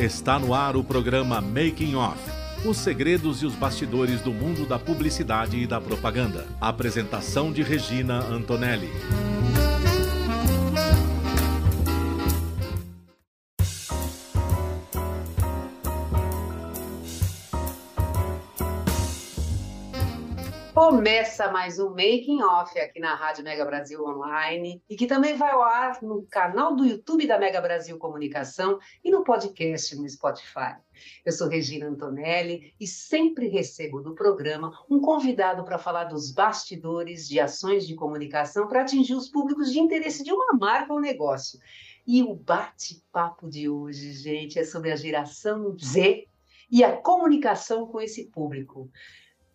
Está no ar o programa Making Off. Os segredos e os bastidores do mundo da publicidade e da propaganda. Apresentação de Regina Antonelli. Começa mais um Making Off aqui na Rádio Mega Brasil Online e que também vai ao ar no canal do YouTube da Mega Brasil Comunicação e no podcast no Spotify. Eu sou Regina Antonelli e sempre recebo no programa um convidado para falar dos bastidores de ações de comunicação para atingir os públicos de interesse de uma marca ou negócio. E o bate-papo de hoje, gente, é sobre a geração Z e a comunicação com esse público.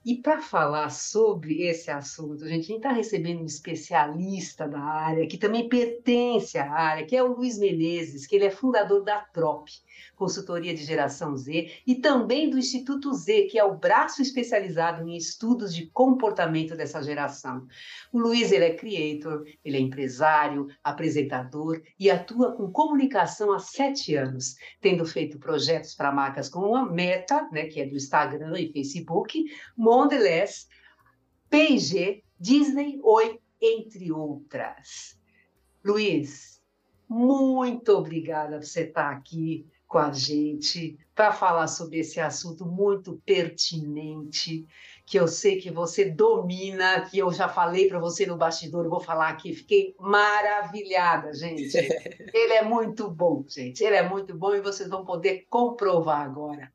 E para falar sobre esse assunto, a gente está recebendo um especialista da área, que também pertence à área, que é o Luiz Menezes, que ele é fundador da TROP, consultoria de geração Z, e também do Instituto Z, que é o braço especializado em estudos de comportamento dessa geração. O Luiz ele é creator, ele é empresário, apresentador e atua com comunicação há sete anos, tendo feito projetos para marcas como a Meta, né, que é do Instagram e Facebook, Mondelez, P&G, Disney, Oi, entre outras. Luiz, muito obrigada por você estar aqui com a gente para falar sobre esse assunto muito pertinente, que eu sei que você domina, que eu já falei para você no bastidor, vou falar aqui, fiquei maravilhada, gente. Ele é muito bom, gente. Ele é muito bom e vocês vão poder comprovar agora.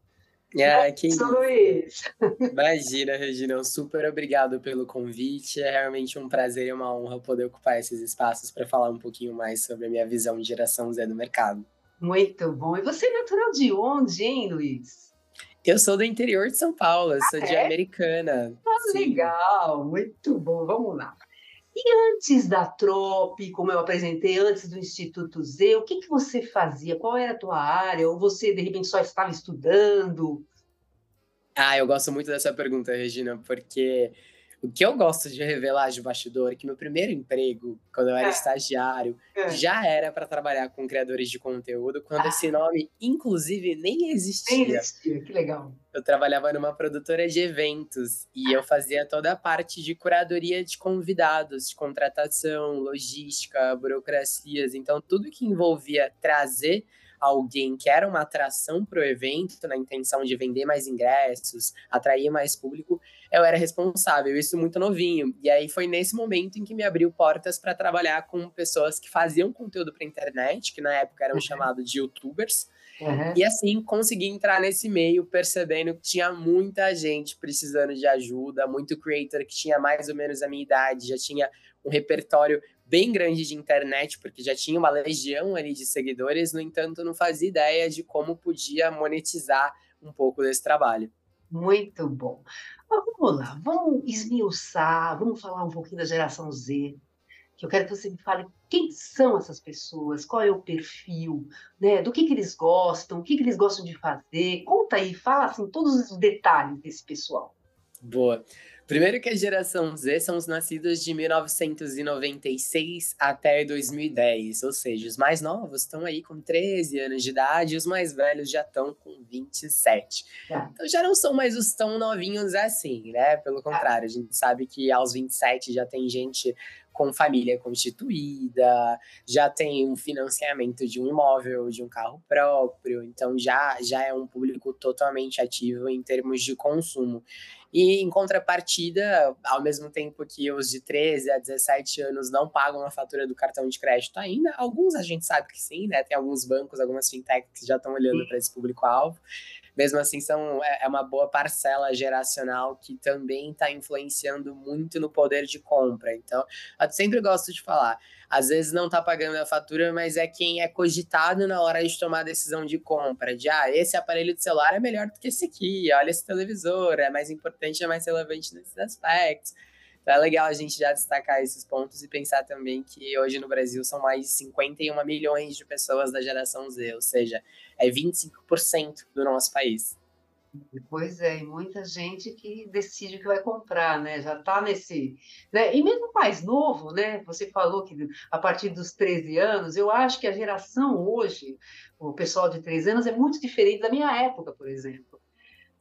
Ah, que... Luiz. Imagina, Regina, super obrigado pelo convite. É realmente um prazer e uma honra poder ocupar esses espaços para falar um pouquinho mais sobre a minha visão de geração Z do mercado. Muito bom. E você é natural de onde, hein, Luiz? Eu sou do interior de São Paulo, sou ah, de é? Americana. Ah, legal, muito bom. Vamos lá. E antes da Trope, como eu apresentei, antes do Instituto Z, o que, que você fazia? Qual era a tua área? Ou você, de repente, só estava estudando? Ah, eu gosto muito dessa pergunta, Regina, porque o que eu gosto de revelar de bastidor é que meu primeiro emprego, quando eu era é. estagiário, é. já era para trabalhar com criadores de conteúdo, quando ah. esse nome, inclusive, nem existia. Nem existia, que legal. Eu trabalhava numa produtora de eventos e eu fazia toda a parte de curadoria de convidados, de contratação, logística, burocracias. Então, tudo que envolvia trazer alguém que era uma atração para o evento, na intenção de vender mais ingressos, atrair mais público, eu era responsável, isso muito novinho. E aí foi nesse momento em que me abriu portas para trabalhar com pessoas que faziam conteúdo para internet, que na época eram uhum. chamados de youtubers. Uhum. E assim consegui entrar nesse meio, percebendo que tinha muita gente precisando de ajuda, muito creator que tinha mais ou menos a minha idade, já tinha um repertório bem grande de internet, porque já tinha uma legião ali de seguidores, no entanto, não fazia ideia de como podia monetizar um pouco desse trabalho. Muito bom. Mas vamos lá, vamos esmiuçar, vamos falar um pouquinho da geração Z, que eu quero que você me fale quem são essas pessoas, qual é o perfil, né? Do que, que eles gostam, o que, que eles gostam de fazer. Conta aí, fala assim, todos os detalhes desse pessoal. Boa. Primeiro que a geração Z são os nascidos de 1996 até 2010, ou seja, os mais novos estão aí com 13 anos de idade e os mais velhos já estão com 27. Tá. Então já não são mais os tão novinhos assim, né? Pelo contrário, a gente sabe que aos 27 já tem gente com família constituída, já tem um financiamento de um imóvel, de um carro próprio, então já, já é um público totalmente ativo em termos de consumo. E em contrapartida, ao mesmo tempo que os de 13 a 17 anos não pagam a fatura do cartão de crédito ainda, alguns a gente sabe que sim, né? Tem alguns bancos, algumas fintechs que já estão olhando para esse público-alvo. Mesmo assim, são, é, é uma boa parcela geracional que também está influenciando muito no poder de compra. Então, eu sempre gosto de falar às vezes não está pagando a fatura, mas é quem é cogitado na hora de tomar a decisão de compra, de ah, esse aparelho de celular é melhor do que esse aqui, olha esse televisor, é mais importante, é mais relevante nesses aspectos. Então é legal a gente já destacar esses pontos e pensar também que hoje no Brasil são mais de 51 milhões de pessoas da geração Z, ou seja, é 25% do nosso país. Pois é, e muita gente que decide que vai comprar, né? Já está nesse. Né? E mesmo mais novo, né? Você falou que a partir dos 13 anos, eu acho que a geração hoje, o pessoal de 13 anos, é muito diferente da minha época, por exemplo.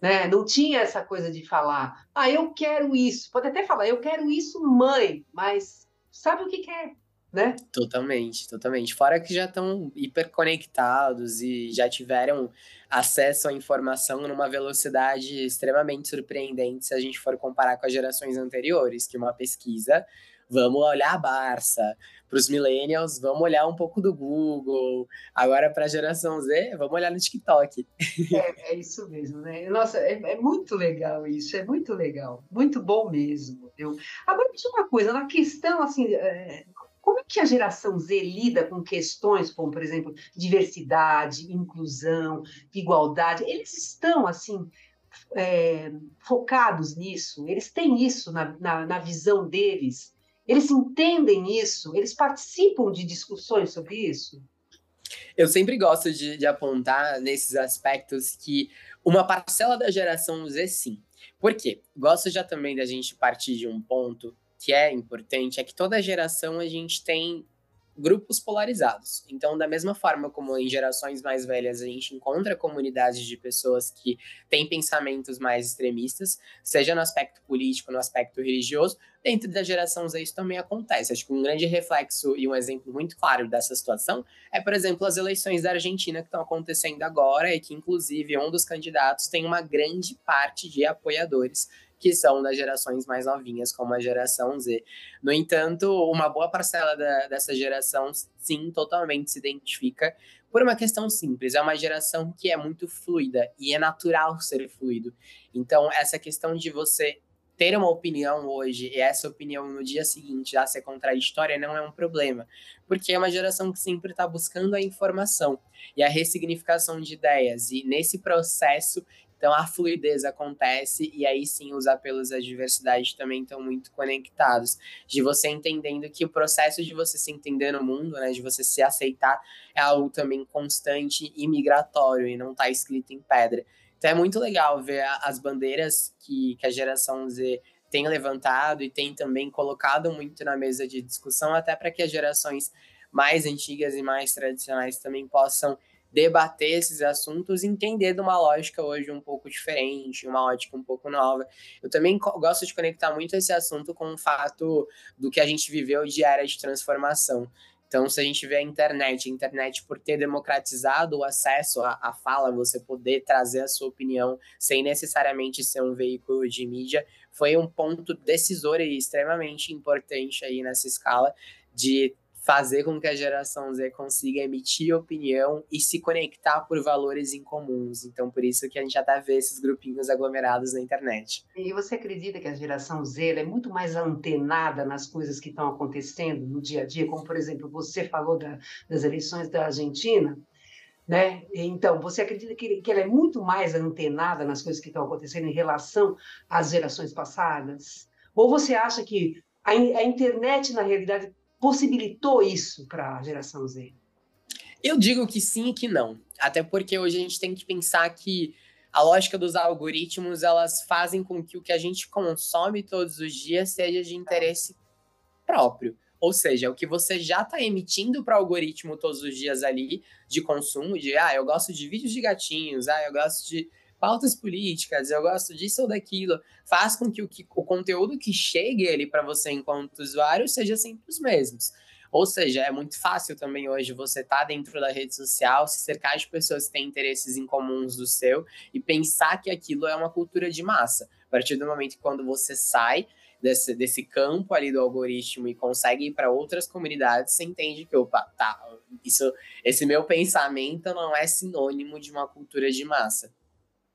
Né? Não tinha essa coisa de falar, ah, eu quero isso. Pode até falar, eu quero isso, mãe, mas sabe o que quer, né? Totalmente, totalmente. Fora que já estão hiperconectados e já tiveram acesso à informação numa velocidade extremamente surpreendente se a gente for comparar com as gerações anteriores, que uma pesquisa, vamos olhar a Barça. Para os millennials, vamos olhar um pouco do Google. Agora, para a geração Z, vamos olhar no TikTok. É, é isso mesmo, né? Nossa, é, é, muito legal isso, é muito legal. Muito bom mesmo. Eu... Agora, diz uma coisa, na questão, assim, é, como é que a geração Z lida com questões como, por exemplo, diversidade, inclusão, igualdade? Eles estão, assim, é, focados nisso? Eles têm isso na, na, na visão deles? Eles entendem isso? Eles participam de discussões sobre isso? Eu sempre gosto de, de, apontar nesses aspectos que uma parcela da geração Z, sim. Por quê? Gosto já também da gente partir de um ponto que é importante é que toda geração a gente tem grupos polarizados. Então, da mesma forma como em gerações mais velhas a gente encontra comunidades de pessoas que têm pensamentos mais extremistas, seja no aspecto político, no aspecto religioso, dentro da geração Z isso também acontece. Acho que um grande reflexo e um exemplo muito claro dessa situação é, por exemplo, as eleições da Argentina que estão acontecendo agora e que, inclusive, um dos candidatos tem uma grande parte de apoiadores que são das gerações mais novinhas, como a geração Z. No entanto, uma boa parcela da, dessa geração, sim, totalmente se identifica por uma questão simples. É uma geração que é muito fluida e é natural ser fluido. Então, essa questão de você ter uma opinião hoje e essa opinião no dia seguinte já ser contraditória não é um problema, porque é uma geração que sempre está buscando a informação e a ressignificação de ideias, e nesse processo então a fluidez acontece e aí sim os apelos à diversidade também estão muito conectados, de você entendendo que o processo de você se entender no mundo, né, de você se aceitar é algo também constante e migratório e não está escrito em pedra. Então é muito legal ver as bandeiras que, que a geração Z tem levantado e tem também colocado muito na mesa de discussão, até para que as gerações mais antigas e mais tradicionais também possam debater esses assuntos entender de uma lógica hoje um pouco diferente, uma ótica um pouco nova. Eu também gosto de conectar muito esse assunto com o fato do que a gente viveu de era de transformação. Então, se a gente vê a internet, a internet por ter democratizado o acesso à, à, fala, você poder trazer a sua opinião sem necessariamente ser um veículo de mídia, foi um ponto decisor e extremamente importante aí nessa escala de fazer com que a geração Z consiga emitir opinião e se conectar por valores incomuns. Então, por isso que a gente já está vendo esses grupinhos aglomerados na internet. E você acredita que a geração Z é muito mais antenada nas coisas que estão acontecendo no dia a dia? Como, por exemplo, você falou da, das eleições da Argentina, né? Então, você acredita que, que ela é muito mais antenada nas coisas que estão acontecendo em relação às gerações passadas? Ou você acha que a internet, na realidade, possibilitou isso para a geração Z? Eu digo que sim e que não. Até porque hoje a gente tem que pensar que a lógica dos algoritmos elas fazem com que o que a gente consome todos os dias seja de interesse próprio. Ou seja, o que você já está emitindo para o algoritmo todos os dias ali de consumo, de ah, eu gosto de vídeos de gatinhos, ah, eu gosto de pautas políticas, eu gosto disso ou daquilo, faz com que o, que, o conteúdo que chegue ali para você enquanto usuário seja sempre os mesmos. Ou seja, é muito fácil também hoje você estar tá dentro da rede social, se cercar de pessoas que têm interesses em comuns do seu e pensar que aquilo é uma cultura de massa. A partir do momento que quando você sai desse, desse campo ali do algoritmo e consegue ir para outras comunidades, você entende que, opa, tá, isso, esse meu pensamento não é sinônimo de uma cultura de massa.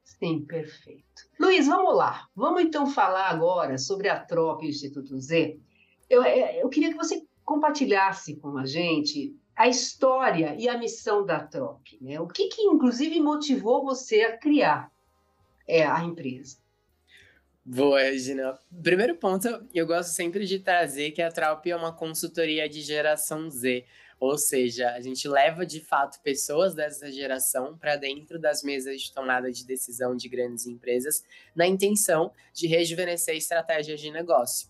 Sim, perfeito. Luiz, vamos lá. Vamos então falar agora sobre a TROP o Instituto Z. Eu, é, eu queria que você compartilhasse com a gente a história e a missão da TROP. Né? O que, que, inclusive, motivou você a criar é, a empresa? Boa, Regina. Primeiro ponto, eu gosto sempre de trazer que a TROP é uma consultoria de geração Z. Ou seja, a gente leva de fato pessoas dessa geração para dentro das mesas de tomada de decisão de grandes empresas, na intenção de rejuvenescer estratégias de negócio.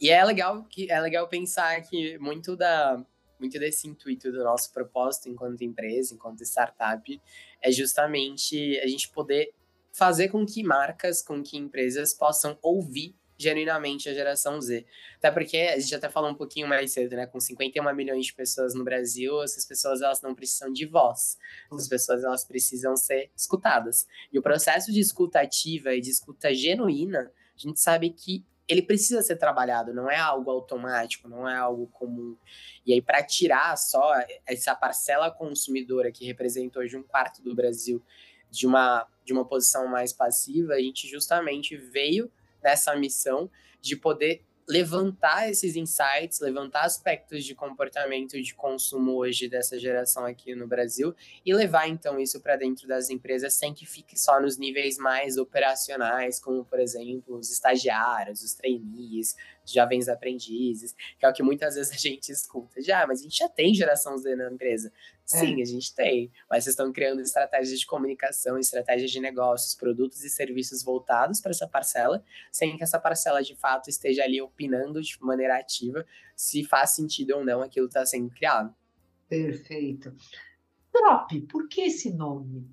E é legal que é legal pensar que muito da muito desse intuito do nosso propósito enquanto empresa, enquanto startup, é justamente a gente poder fazer com que marcas, com que empresas possam ouvir genuinamente a geração Z. Até porque a gente até falou um pouquinho mais cedo, né? Com 51 milhões de pessoas no Brasil, essas pessoas elas não precisam de voz. Essas pessoas elas precisam ser escutadas. E o processo de escuta ativa e de escuta genuína, a gente sabe que ele precisa ser trabalhado, não é algo automático, não é algo comum. E aí, para tirar só essa parcela consumidora que representa hoje um quarto do Brasil de uma, de uma posição mais passiva, a gente justamente veio nessa missão de poder levantar esses insights, levantar aspectos de comportamento de consumo hoje dessa geração aqui no Brasil e levar então isso para dentro das empresas sem que fique só nos níveis mais operacionais, como por exemplo os estagiários, os trainees, jovens aprendizes, que é o que muitas vezes a gente escuta. Já, mas a gente já tem geração Z na empresa. Sim, é. a gente tem, mas vocês estão criando estratégias de comunicação, estratégias de negócios, produtos e serviços voltados para essa parcela, sem que essa parcela de fato esteja ali opinando de maneira ativa se faz sentido ou não aquilo que está sendo criado. Perfeito. Drop, por que esse nome?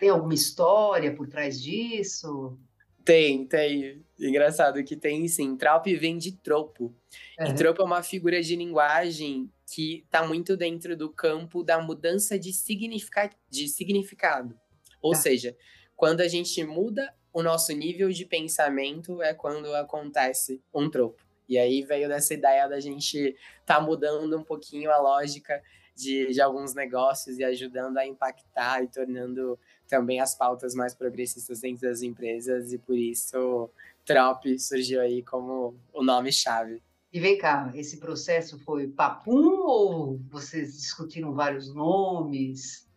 Tem alguma história por trás disso? Tem, tem. Engraçado que tem sim. Traup vem de tropo. Uhum. E tropo é uma figura de linguagem que está muito dentro do campo da mudança de, significa... de significado. Ou tá. seja, quando a gente muda o nosso nível de pensamento é quando acontece um tropo. E aí veio dessa ideia da gente tá mudando um pouquinho a lógica de, de alguns negócios e ajudando a impactar e tornando também as pautas mais progressistas dentro das empresas e por isso Trop surgiu aí como o nome-chave. E vem cá, esse processo foi papum ou vocês discutiram vários nomes?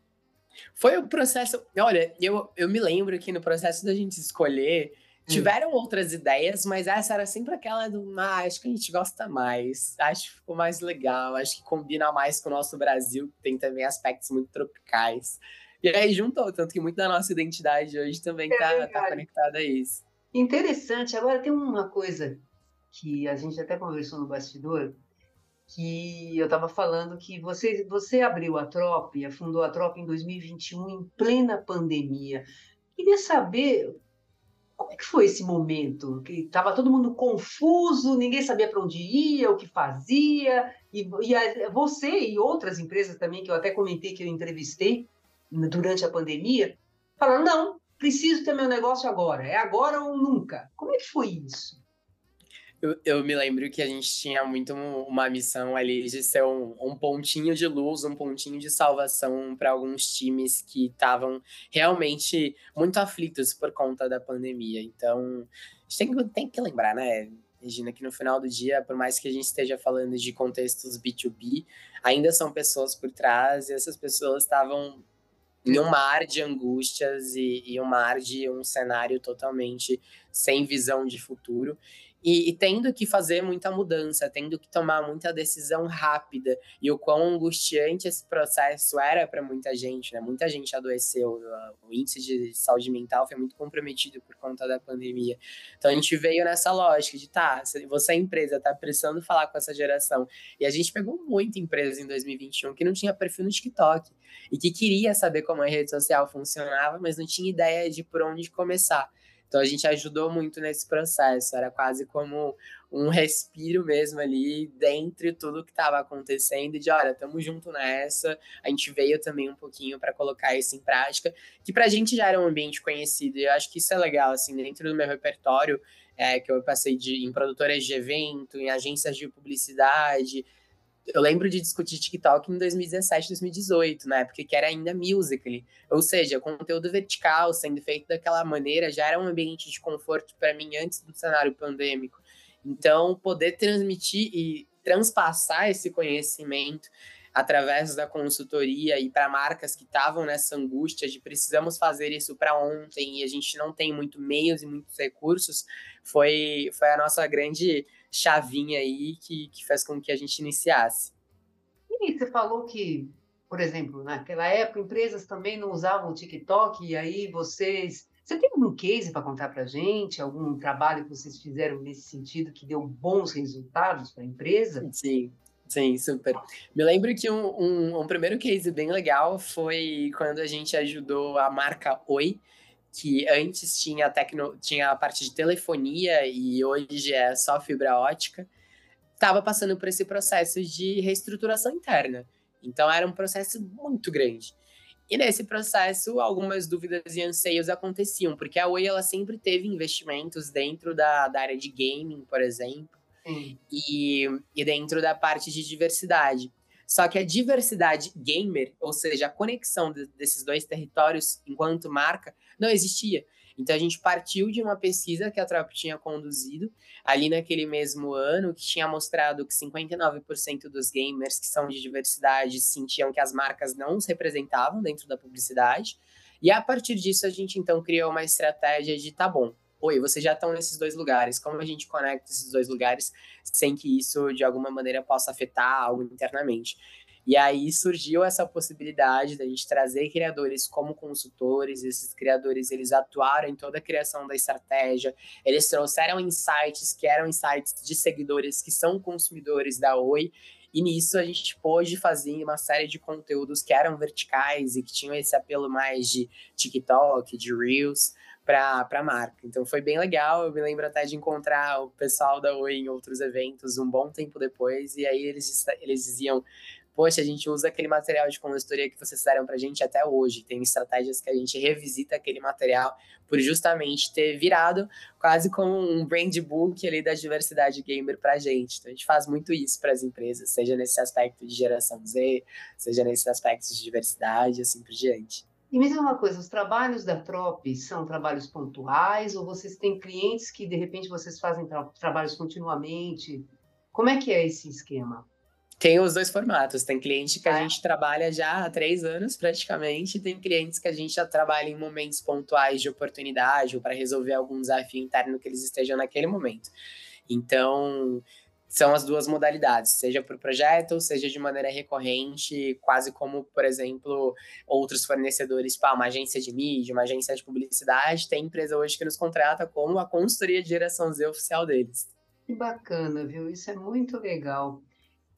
Foi o processo. Olha, eu, eu me lembro que no processo da gente escolher, hum. tiveram hum. outras ideias, mas essa era sempre aquela do. Ah, acho que a gente gosta mais, acho que ficou mais legal, acho que combina mais com o nosso Brasil, que tem também aspectos muito tropicais. E aí juntou, tanto que muito da nossa identidade hoje também está é tá, tá conectada a isso. Interessante. Agora tem uma coisa que a gente até conversou no bastidor, que eu estava falando que você, você abriu a Trop, fundou a Trop em 2021, em plena pandemia. Queria saber como é que foi esse momento? Que estava todo mundo confuso, ninguém sabia para onde ia, o que fazia, e, e a, você e outras empresas também, que eu até comentei que eu entrevistei, durante a pandemia, falaram: não, preciso ter meu negócio agora, é agora ou nunca. Como é que foi isso? Eu, eu me lembro que a gente tinha muito uma missão ali de ser um, um pontinho de luz, um pontinho de salvação para alguns times que estavam realmente muito aflitos por conta da pandemia. Então, a gente tem que, tem que lembrar, né? Regina, que no final do dia, por mais que a gente esteja falando de contextos B2B, ainda são pessoas por trás e essas pessoas estavam em um mar de angústias e, e um mar de um cenário totalmente sem visão de futuro. E, e, tendo que fazer muita mudança, tendo que tomar muita decisão rápida, e o quão angustiante esse processo era para muita gente, né? Muita gente adoeceu, o índice de saúde mental foi muito comprometido por conta da pandemia. Então a gente veio nessa lógica de, tá, você é empresa, tá precisando falar com essa geração. E a gente pegou muita empresa em 2021 que não tinha perfil no TikTok e que queria saber como a rede social funcionava, mas não tinha ideia de por onde começar. Então a gente ajudou muito nesse processo, era quase como um respiro mesmo ali dentro de tudo que estava acontecendo, de olha, estamos junto nessa. A gente veio também um pouquinho para colocar isso em prática, que para a gente já era um ambiente conhecido, e eu acho que isso é legal, assim, dentro do meu repertório, é, que eu passei de, em produtoras de evento, em agências de publicidade, eu lembro de discutir TikTok em 2017, 2018, na época que era ainda Musical.ly. Ou seja, conteúdo vertical sendo feito daquela maneira já era um ambiente de conforto para mim antes do cenário pandêmico. Então, poder transmitir e transpassar esse conhecimento através da consultoria e para marcas que estavam nessa angústia de precisamos fazer isso para ontem e a gente não tem muito meios e muitos recursos, foi, foi a nossa grande chavinha aí que, que fez com que a gente iniciasse. E você falou que, por exemplo, naquela época, empresas também não usavam o TikTok, e aí vocês. Você tem algum case para contar para a gente? Algum trabalho que vocês fizeram nesse sentido que deu bons resultados para a empresa? Sim. Sim, super. Me lembro que um, um, um, primeiro case bem legal foi quando a gente ajudou a marca Oi, que antes tinha, tecno, tinha a parte de telefonia e hoje é só fibra ótica, estava passando por esse processo de reestruturação interna. Então era um processo muito grande. E nesse processo, algumas dúvidas e anseios aconteciam, porque a Oi ela sempre teve investimentos dentro da, da área de gaming, por exemplo, e, e dentro da parte de diversidade. Só que a diversidade gamer, ou seja, a conexão de, desses dois territórios enquanto marca, não existia. Então a gente partiu de uma pesquisa que a Trop tinha conduzido ali naquele mesmo ano, que tinha mostrado que 59% dos gamers que são de diversidade sentiam que as marcas não os representavam dentro da publicidade. E a partir disso a gente então criou uma estratégia de tá bom, oi, vocês já estão nesses dois lugares, como a gente conecta esses dois lugares sem que isso de alguma maneira possa afetar algo internamente? E aí surgiu essa possibilidade da gente trazer criadores como consultores, esses criadores eles atuaram em toda a criação da estratégia, eles trouxeram insights que eram insights de seguidores que são consumidores da Oi, e nisso a gente pôde fazer uma série de conteúdos que eram verticais e que tinham esse apelo mais de TikTok, de Reels, para a marca. Então foi bem legal. Eu me lembro até de encontrar o pessoal da Oi em outros eventos um bom tempo depois, e aí eles, eles diziam: poxa, a gente usa aquele material de consultoria que vocês deram para a gente até hoje. Tem estratégias que a gente revisita aquele material por justamente ter virado quase como um brand book ali da diversidade gamer para a gente. Então a gente faz muito isso para as empresas, seja nesse aspecto de geração Z, seja nesse aspecto de diversidade, assim por diante. E me uma coisa, os trabalhos da Trop são trabalhos pontuais ou vocês têm clientes que de repente vocês fazem tra trabalhos continuamente? Como é que é esse esquema? Tem os dois formatos. Tem cliente que a é. gente trabalha já há três anos, praticamente, e tem clientes que a gente já trabalha em momentos pontuais de oportunidade ou para resolver algum desafio interno que eles estejam naquele momento. Então, são as duas modalidades, seja por projeto, seja de maneira recorrente, quase como, por exemplo, outros fornecedores, tipo, uma agência de mídia, uma agência de publicidade, tem empresa hoje que nos contrata como a consultoria de geração Z oficial deles. Que bacana, viu? Isso é muito legal.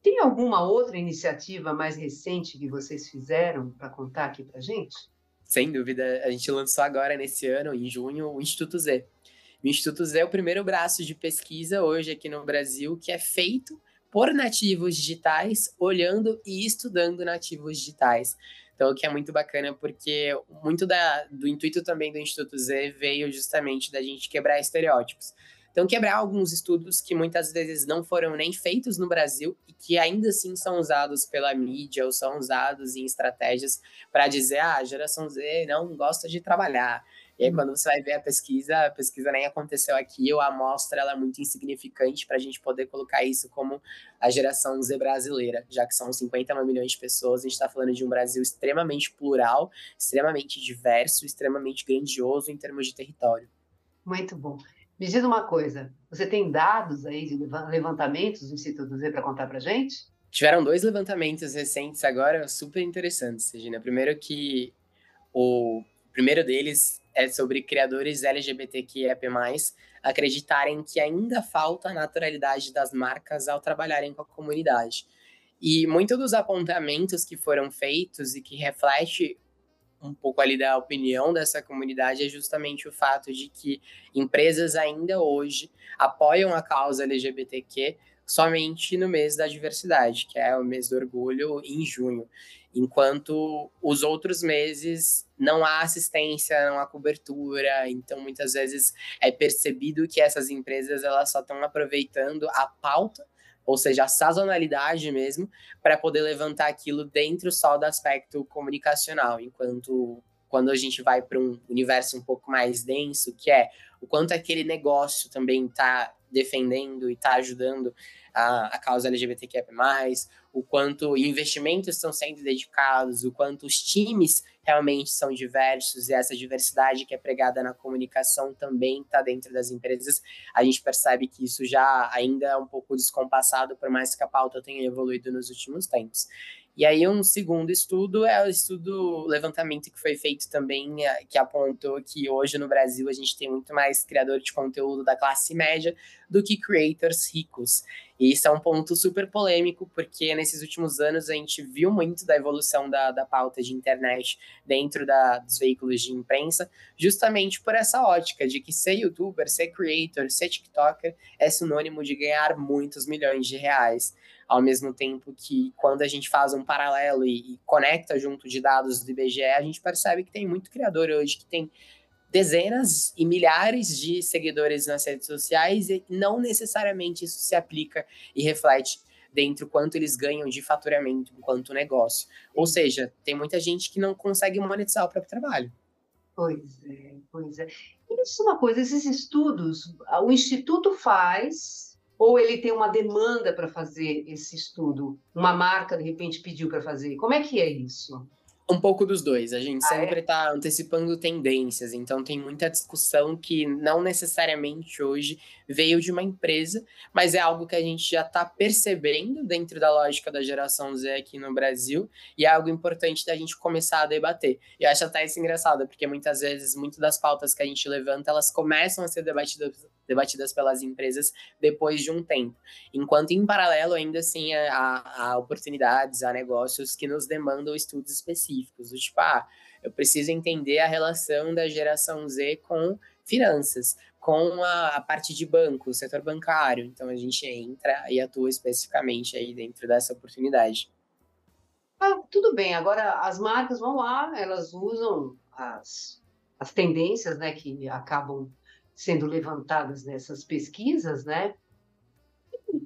Tem alguma outra iniciativa mais recente que vocês fizeram para contar aqui para gente? Sem dúvida, a gente lançou agora nesse ano, em junho, o Instituto Z. O Instituto Z é o primeiro braço de pesquisa hoje aqui no Brasil que é feito por nativos digitais, olhando e estudando nativos digitais. Então, o que é muito bacana, porque muito da, do intuito também do Instituto Z veio justamente da gente quebrar estereótipos. Então, quebrar alguns estudos que muitas vezes não foram nem feitos no Brasil e que ainda assim são usados pela mídia ou são usados em estratégias para dizer, ah, a geração Z não gosta de trabalhar. E aí, quando você vai ver a pesquisa, a pesquisa nem aconteceu aqui, ou a amostra ela é muito insignificante para a gente poder colocar isso como a geração Z brasileira, já que são 51 milhões de pessoas, a gente está falando de um Brasil extremamente plural, extremamente diverso, extremamente grandioso em termos de território. Muito bom. Me diz uma coisa, você tem dados aí de levantamentos do Instituto Z para contar para gente? Tiveram dois levantamentos recentes agora super interessantes, Regina. Primeiro que o primeiro deles é sobre criadores LGBTQIAP+, acreditarem que ainda falta a naturalidade das marcas ao trabalharem com a comunidade. E muitos dos apontamentos que foram feitos e que reflete um pouco ali da opinião dessa comunidade é justamente o fato de que empresas ainda hoje apoiam a causa LGBTQ somente no mês da diversidade, que é o mês do orgulho, em junho. Enquanto os outros meses não há assistência, não há cobertura, então muitas vezes é percebido que essas empresas elas só estão aproveitando a pauta ou seja, a sazonalidade mesmo, para poder levantar aquilo dentro só do aspecto comunicacional, enquanto quando a gente vai para um universo um pouco mais denso, que é o quanto aquele negócio também está defendendo e está ajudando a, a causa LGBTQIA+, o quanto investimentos estão sendo dedicados, o quanto os times realmente são diversos e essa diversidade que é pregada na comunicação também está dentro das empresas. A gente percebe que isso já ainda é um pouco descompassado, por mais que a pauta tenha evoluído nos últimos tempos. E aí, um segundo estudo é o estudo levantamento que foi feito também, é, que apontou que hoje no Brasil a gente tem muito mais criador de conteúdo da classe média do que creators ricos. E isso é um ponto super polêmico, porque nesses últimos anos a gente viu muito da evolução da, da pauta de internet dentro da, dos veículos de imprensa, justamente por essa ótica de que ser youtuber, ser creator, ser TikToker é sinônimo de ganhar muitos milhões de reais ao mesmo tempo que quando a gente faz um paralelo e, e conecta junto de dados do IBGE, a gente percebe que tem muito criador hoje que tem dezenas e milhares de seguidores nas redes sociais e não necessariamente isso se aplica e reflete dentro quanto eles ganham de faturamento enquanto negócio. Ou seja, tem muita gente que não consegue monetizar o próprio trabalho. Pois é, pois é. E me diz uma coisa, esses estudos, o Instituto faz ou ele tem uma demanda para fazer esse estudo? Uma marca, de repente, pediu para fazer? Como é que é isso? Um pouco dos dois. A gente ah, sempre está é? Antecipando tendências, então tem muita discussão que não necessariamente hoje veio de uma empresa, mas é algo que a gente já está percebendo dentro da lógica da geração Z aqui no Brasil e é algo importante da gente começar a debater. E eu acho até isso engraçado, porque muitas vezes, muitas das pautas que a gente levanta, elas começam a ser debatidas debatidas pelas empresas depois de um tempo. Enquanto, em paralelo, ainda assim, há, há oportunidades, há negócios que nos demandam estudos específicos, do tipo, ah, eu preciso entender a relação da geração Z com finanças, com a, a, parte de banco, o setor bancário. Então a gente entra e atua especificamente aí dentro dessa oportunidade. Ah, tudo bem. Agora as marcas vão lá, elas usam as, as tendências, né, que acabam sendo levantadas nessas pesquisas, né?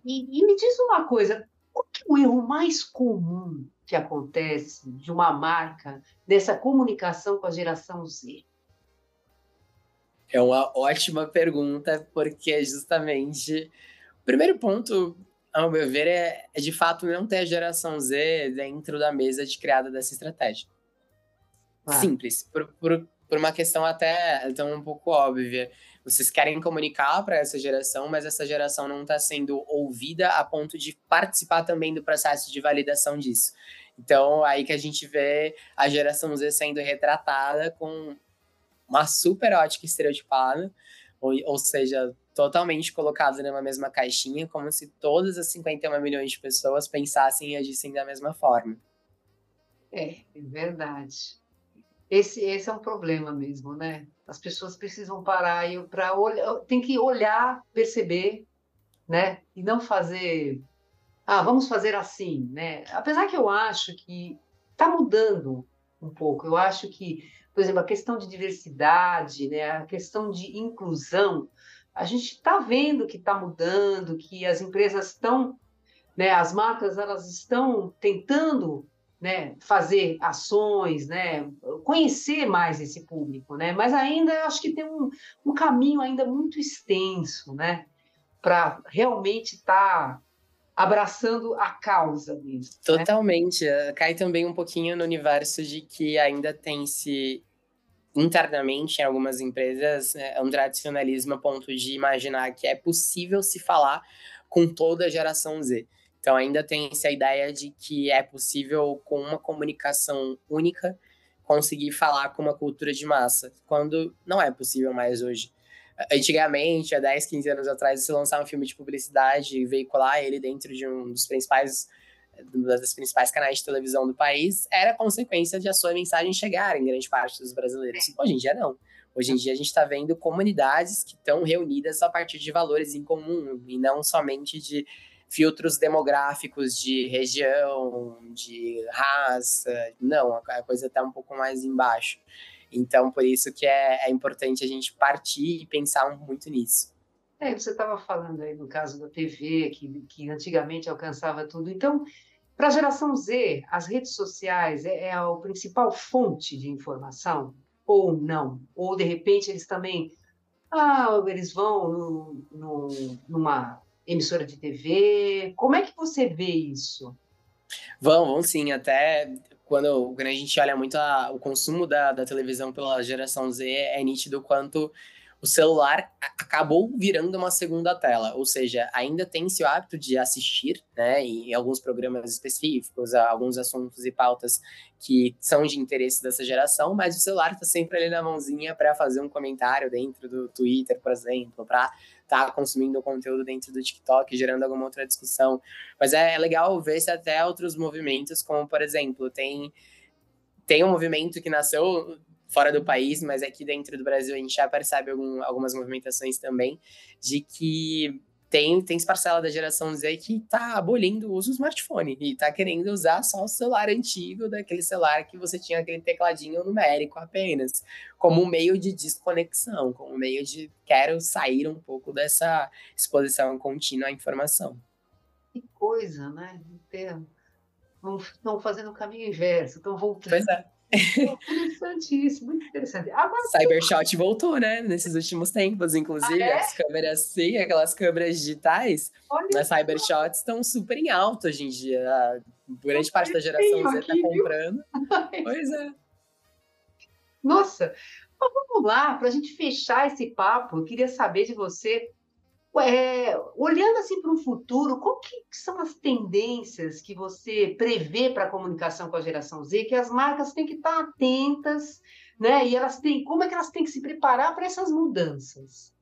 E, e me diz uma coisa, qual é o erro mais comum que acontece de uma marca dessa comunicação com a geração Z? É uma ótima pergunta, porque justamente o primeiro ponto, ao meu ver, é, é de fato não ter a geração Z dentro da mesa de criada dessa estratégia. Ah. Simples, por, por, por uma questão até então um pouco óbvia. Vocês querem comunicar para essa geração, mas essa geração não está sendo ouvida a ponto de participar também do processo de validação disso. Então, aí que a gente vê a geração Z sendo retratada com uma super ótica estereotipada, ou, ou seja, totalmente colocada numa mesma caixinha, como se todas as 51 milhões de pessoas pensassem e agissem da mesma forma. É, é verdade. Esse, esse é um problema mesmo, né? As pessoas precisam parar e para olhar, tem que olhar, perceber, né? E não fazer, ah, vamos fazer assim, né? Apesar que eu acho que está mudando um pouco. Eu acho que, por exemplo, a questão de diversidade, né? A questão de inclusão, a gente está vendo que está mudando, que as empresas estão, né? As marcas elas estão tentando né, fazer ações, né, conhecer mais esse público, né, mas ainda acho que tem um, um caminho ainda muito extenso, né, para realmente estar tá abraçando a causa mesmo. Né? Totalmente, né? cai também um pouquinho no universo de que ainda tem se internamente em algumas empresas é um tradicionalismo a ponto de imaginar que é possível se falar com toda a geração Z. Então ainda tem essa ideia de que é possível com uma comunicação única conseguir falar com uma cultura de massa, quando não é possível mais hoje. Antigamente, há 10, 15 anos atrás, se lançar um filme de publicidade e veicular ele dentro de um dos principais das principais canais de televisão do país, era consequência de a sua mensagem chegar em grande parte dos brasileiros. Hoje em dia, não. Hoje em dia, a gente está vendo comunidades que estão reunidas a partir de valores em comum e não somente de filtros demográficos de região, de raça. Não, a coisa está um pouco mais embaixo. Então, por isso que é, é importante a gente partir e pensar muito nisso. É, você estava falando aí no caso da TV, que, que antigamente alcançava tudo. Então, para a geração Z, as redes sociais é, é a principal fonte de informação? Ou não? Ou, de repente, eles também Ah, eles vão no, no, numa emissora de TV? Como é que você vê isso? Vão, vão sim. Até quando, quando a gente olha muito a, o consumo da, da televisão pela geração Z, é nítido quanto o celular acabou virando uma segunda tela, ou seja, ainda tem-se o hábito de assistir, né, em alguns programas específicos, alguns assuntos e pautas que são de interesse dessa geração, mas o celular está sempre ali na mãozinha para fazer um comentário dentro do Twitter, por exemplo, para estar tá consumindo conteúdo dentro do TikTok, gerando alguma outra discussão. Mas é, é legal ver se até outros movimentos, como por exemplo, tem tem um movimento que nasceu fora do país, mas aqui dentro do Brasil a gente já percebe algum, algumas movimentações também de que tem, tem parcela da geração Z que está abolindo o uso do smartphone e está querendo usar só o celular antigo, daquele celular que você tinha aquele tecladinho numérico apenas, como um meio de desconexão, como um meio de quero sair um pouco dessa exposição contínua à informação. Que coisa, né? Estão fazendo o caminho inverso, estão voltando. Pois é. Interessante isso, muito interessante. Agora, Cybershot voltou, né? Nesses últimos tempos, inclusive, ah, é? as câmeras, sim, aquelas câmeras digitais, Olha as Cybershots estão super em alta hoje em dia. A grande parte da geração Z está comprando. pois é. Nossa, vamos lá, para a gente fechar esse papo, eu queria saber de você é, olhando assim para o futuro, qual que são as tendências que você prevê para a comunicação com a geração Z, que as marcas têm que estar atentas, né? E elas têm, como é que elas têm que se preparar para essas mudanças?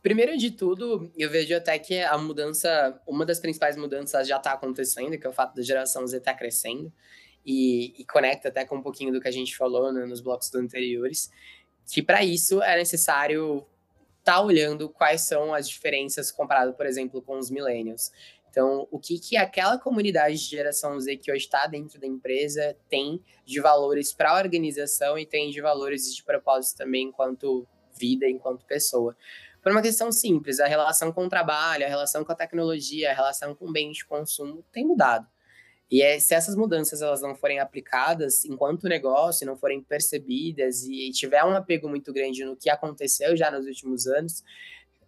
Primeiro de tudo, eu vejo até que a mudança, uma das principais mudanças já está acontecendo, que é o fato da geração Z estar tá crescendo, e, e, conecta até com um pouquinho do que a gente falou né, nos blocos anteriores, que para isso é necessário tá olhando quais são as diferenças comparado, por exemplo, com os millennials. Então, o que, que aquela comunidade de geração Z que hoje está dentro da empresa tem de valores para a organização e tem de valores de propósito também enquanto vida, enquanto pessoa. Por uma questão simples, a relação com o trabalho, a relação com a tecnologia, a relação com bens de consumo tem mudado. E é, se essas mudanças elas não forem aplicadas enquanto negócio, não forem percebidas e tiver um apego muito grande no que aconteceu já nos últimos anos,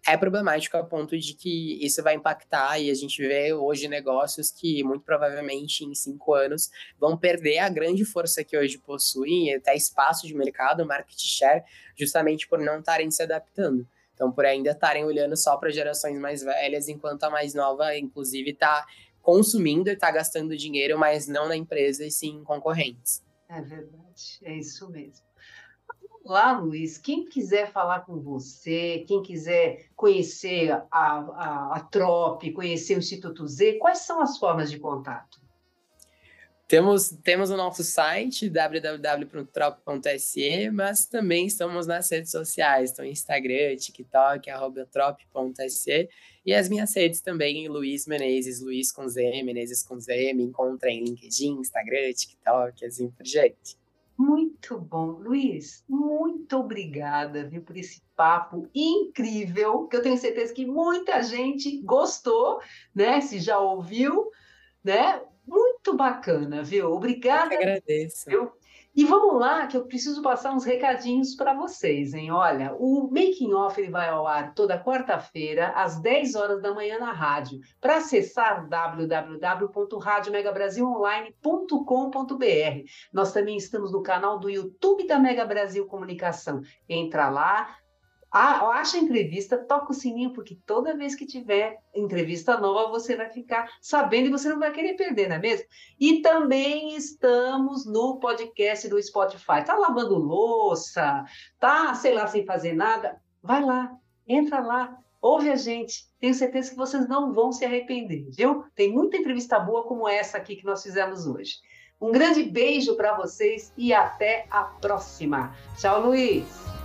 é problemático a ponto de que isso vai impactar e a gente vê hoje negócios que muito provavelmente em cinco anos vão perder a grande força que hoje possuem, até espaço de mercado, market share, justamente por não estarem se adaptando. Então, por ainda estarem olhando só para gerações mais velhas, enquanto a mais nova, inclusive, está consumindo e está gastando dinheiro, mas não na empresa e sim em concorrentes. É verdade, é isso mesmo. Vamos lá, Luiz, quem quiser falar com você, quem quiser conhecer a, a, a TROP, conhecer o Instituto Z, quais são as formas de contato? Temos, temos o nosso site, www.trop.se, mas também estamos nas redes sociais, então Instagram, TikTok, arroba trop.se, e as minhas redes também, Luiz Menezes, Luiz com Z, Menezes com Z, me encontra em LinkedIn, Instagram, TikTok, assim por diante. Muito bom. Luiz, muito obrigada viu, por esse papo incrível, que eu tenho certeza que muita gente gostou, né? Se já ouviu, né? Muito bacana, viu? Obrigada. Eu agradeço. E vamos lá, que eu preciso passar uns recadinhos para vocês, hein? Olha, o Making Off ele vai ao ar toda quarta-feira, às 10 horas da manhã na rádio. Para acessar www.radiomegabrasilonline.com.br. Nós também estamos no canal do YouTube da Mega Brasil Comunicação. Entra lá, acha a entrevista, toca o sininho, porque toda vez que tiver entrevista nova, você vai ficar sabendo e você não vai querer perder, não é mesmo? E também estamos no podcast do Spotify. Tá lavando louça, tá, sei lá, sem fazer nada? Vai lá, entra lá, ouve a gente. Tenho certeza que vocês não vão se arrepender, viu? Tem muita entrevista boa como essa aqui que nós fizemos hoje. Um grande beijo para vocês e até a próxima. Tchau, Luiz.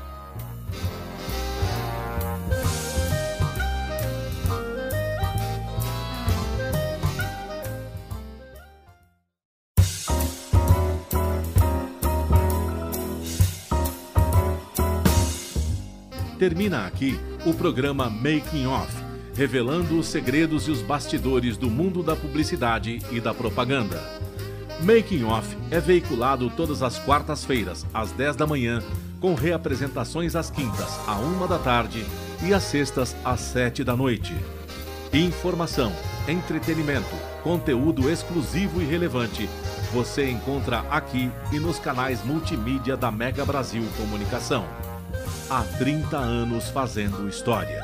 Termina aqui o programa Making Off, revelando os segredos e os bastidores do mundo da publicidade e da propaganda. Making Off é veiculado todas as quartas-feiras, às 10 da manhã, com reapresentações às quintas, à uma da tarde e às sextas, às sete da noite. Informação, entretenimento, conteúdo exclusivo e relevante você encontra aqui e nos canais multimídia da Mega Brasil Comunicação. Há 30 anos fazendo história.